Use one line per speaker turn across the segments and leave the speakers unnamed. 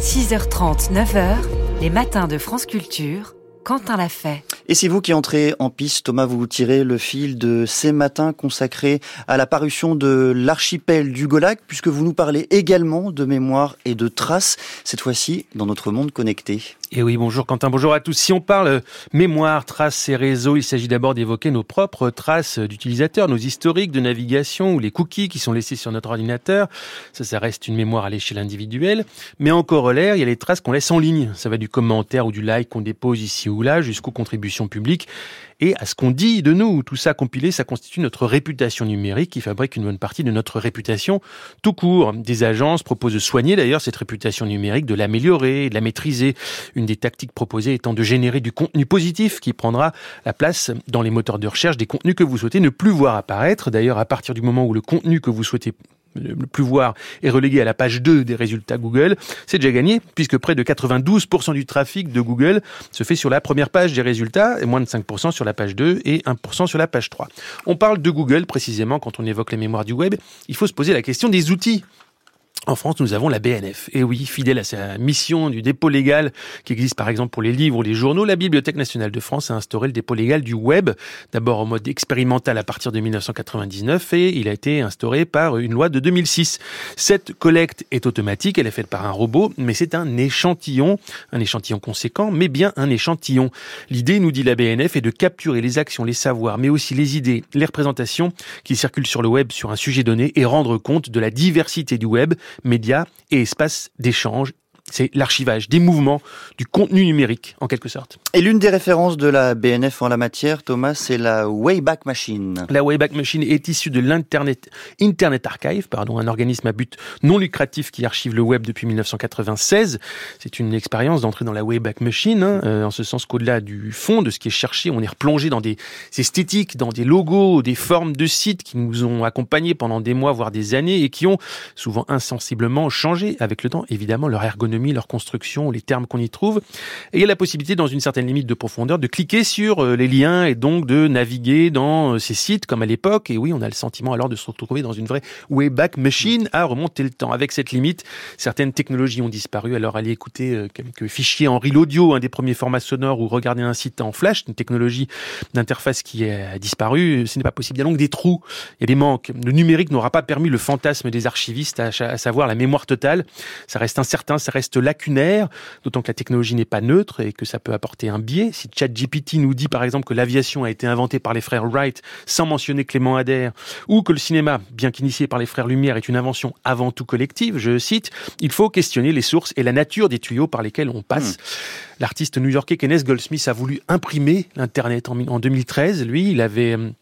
6h30, 9h, les matins de France Culture, Quentin l'a fait.
Et c'est vous qui entrez en piste, Thomas, vous tirez le fil de ces matins consacrés à la parution de l'archipel du Golac, puisque vous nous parlez également de mémoire et de traces, cette fois-ci dans notre monde connecté.
Et oui, bonjour Quentin, bonjour à tous. Si on parle mémoire, traces et réseaux, il s'agit d'abord d'évoquer nos propres traces d'utilisateurs, nos historiques de navigation ou les cookies qui sont laissés sur notre ordinateur. Ça, ça reste une mémoire à l'échelle individuelle. Mais en corollaire, il y a les traces qu'on laisse en ligne. Ça va du commentaire ou du like qu'on dépose ici ou là jusqu'aux contributions publiques et à ce qu'on dit de nous. Tout ça compilé, ça constitue notre réputation numérique qui fabrique une bonne partie de notre réputation tout court. Des agences proposent de soigner d'ailleurs cette réputation numérique, de l'améliorer, de la maîtriser. Une des tactiques proposées étant de générer du contenu positif qui prendra la place dans les moteurs de recherche des contenus que vous souhaitez ne plus voir apparaître. D'ailleurs, à partir du moment où le contenu que vous souhaitez le plus voir est relégué à la page 2 des résultats Google, c'est déjà gagné puisque près de 92% du trafic de Google se fait sur la première page des résultats et moins de 5% sur la page 2 et 1% sur la page 3. On parle de Google précisément quand on évoque les mémoires du web, il faut se poser la question des outils en France, nous avons la BNF. Et oui, fidèle à sa mission du dépôt légal qui existe par exemple pour les livres ou les journaux, la Bibliothèque nationale de France a instauré le dépôt légal du web, d'abord en mode expérimental à partir de 1999 et il a été instauré par une loi de 2006. Cette collecte est automatique, elle est faite par un robot, mais c'est un échantillon, un échantillon conséquent, mais bien un échantillon. L'idée, nous dit la BNF, est de capturer les actions, les savoirs, mais aussi les idées, les représentations qui circulent sur le web sur un sujet donné et rendre compte de la diversité du web médias et espaces d'échange c'est l'archivage des mouvements, du contenu numérique, en quelque sorte.
Et l'une des références de la BNF en la matière, Thomas, c'est la Wayback Machine.
La Wayback Machine est issue de l'Internet Internet Archive, pardon, un organisme à but non lucratif qui archive le web depuis 1996. C'est une expérience d'entrer dans la Wayback Machine, hein, euh, en ce sens qu'au-delà du fond, de ce qui est cherché, on est replongé dans des esthétiques, dans des logos, des formes de sites qui nous ont accompagnés pendant des mois, voire des années, et qui ont souvent insensiblement changé avec le temps, évidemment, leur ergonomie leur construction, les termes qu'on y trouve. Et il y a la possibilité, dans une certaine limite de profondeur, de cliquer sur euh, les liens et donc de naviguer dans euh, ces sites comme à l'époque. Et oui, on a le sentiment alors de se retrouver dans une vraie Wayback Machine à remonter le temps. Avec cette limite, certaines technologies ont disparu. Alors allez écouter euh, quelques fichiers en reel audio, un des premiers formats sonores, ou regarder un site en flash, une technologie d'interface qui a disparu. Ce n'est pas possible. Il y a donc des trous, il y a des manques. Le numérique n'aura pas permis le fantasme des archivistes, à savoir la mémoire totale. Ça reste incertain, ça reste lacunaire, d'autant que la technologie n'est pas neutre et que ça peut apporter un biais. Si ChatGPT nous dit par exemple que l'aviation a été inventée par les frères Wright sans mentionner Clément Adair, ou que le cinéma, bien qu'initié par les frères Lumière, est une invention avant tout collective, je cite, il faut questionner les sources et la nature des tuyaux par lesquels on passe. Hmm. L'artiste new-yorkais Kenneth Goldsmith a voulu imprimer l'Internet en 2013. Lui, il avait hum,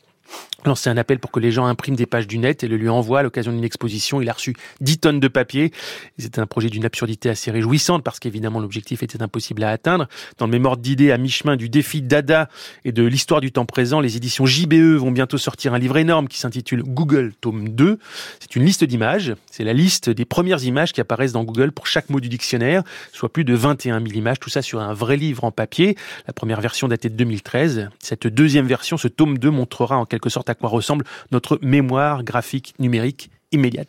lancé un appel pour que les gens impriment des pages du net et le lui envoient à l'occasion d'une exposition. Il a reçu 10 tonnes de papier. C'était un projet d'une absurdité assez réjouissante parce qu'évidemment l'objectif était impossible à atteindre. Dans le mémoire d'idées à mi-chemin du défi Dada et de l'histoire du temps présent, les éditions JBE vont bientôt sortir un livre énorme qui s'intitule Google Tome 2. C'est une liste d'images. C'est la liste des premières images qui apparaissent dans Google pour chaque mot du dictionnaire, soit plus de 21 000 images. Tout ça sur un vrai livre en papier. La première version datée de 2013. Cette deuxième version, ce tome 2, montrera en quelque sorte à quoi ressemble notre mémoire graphique numérique immédiate.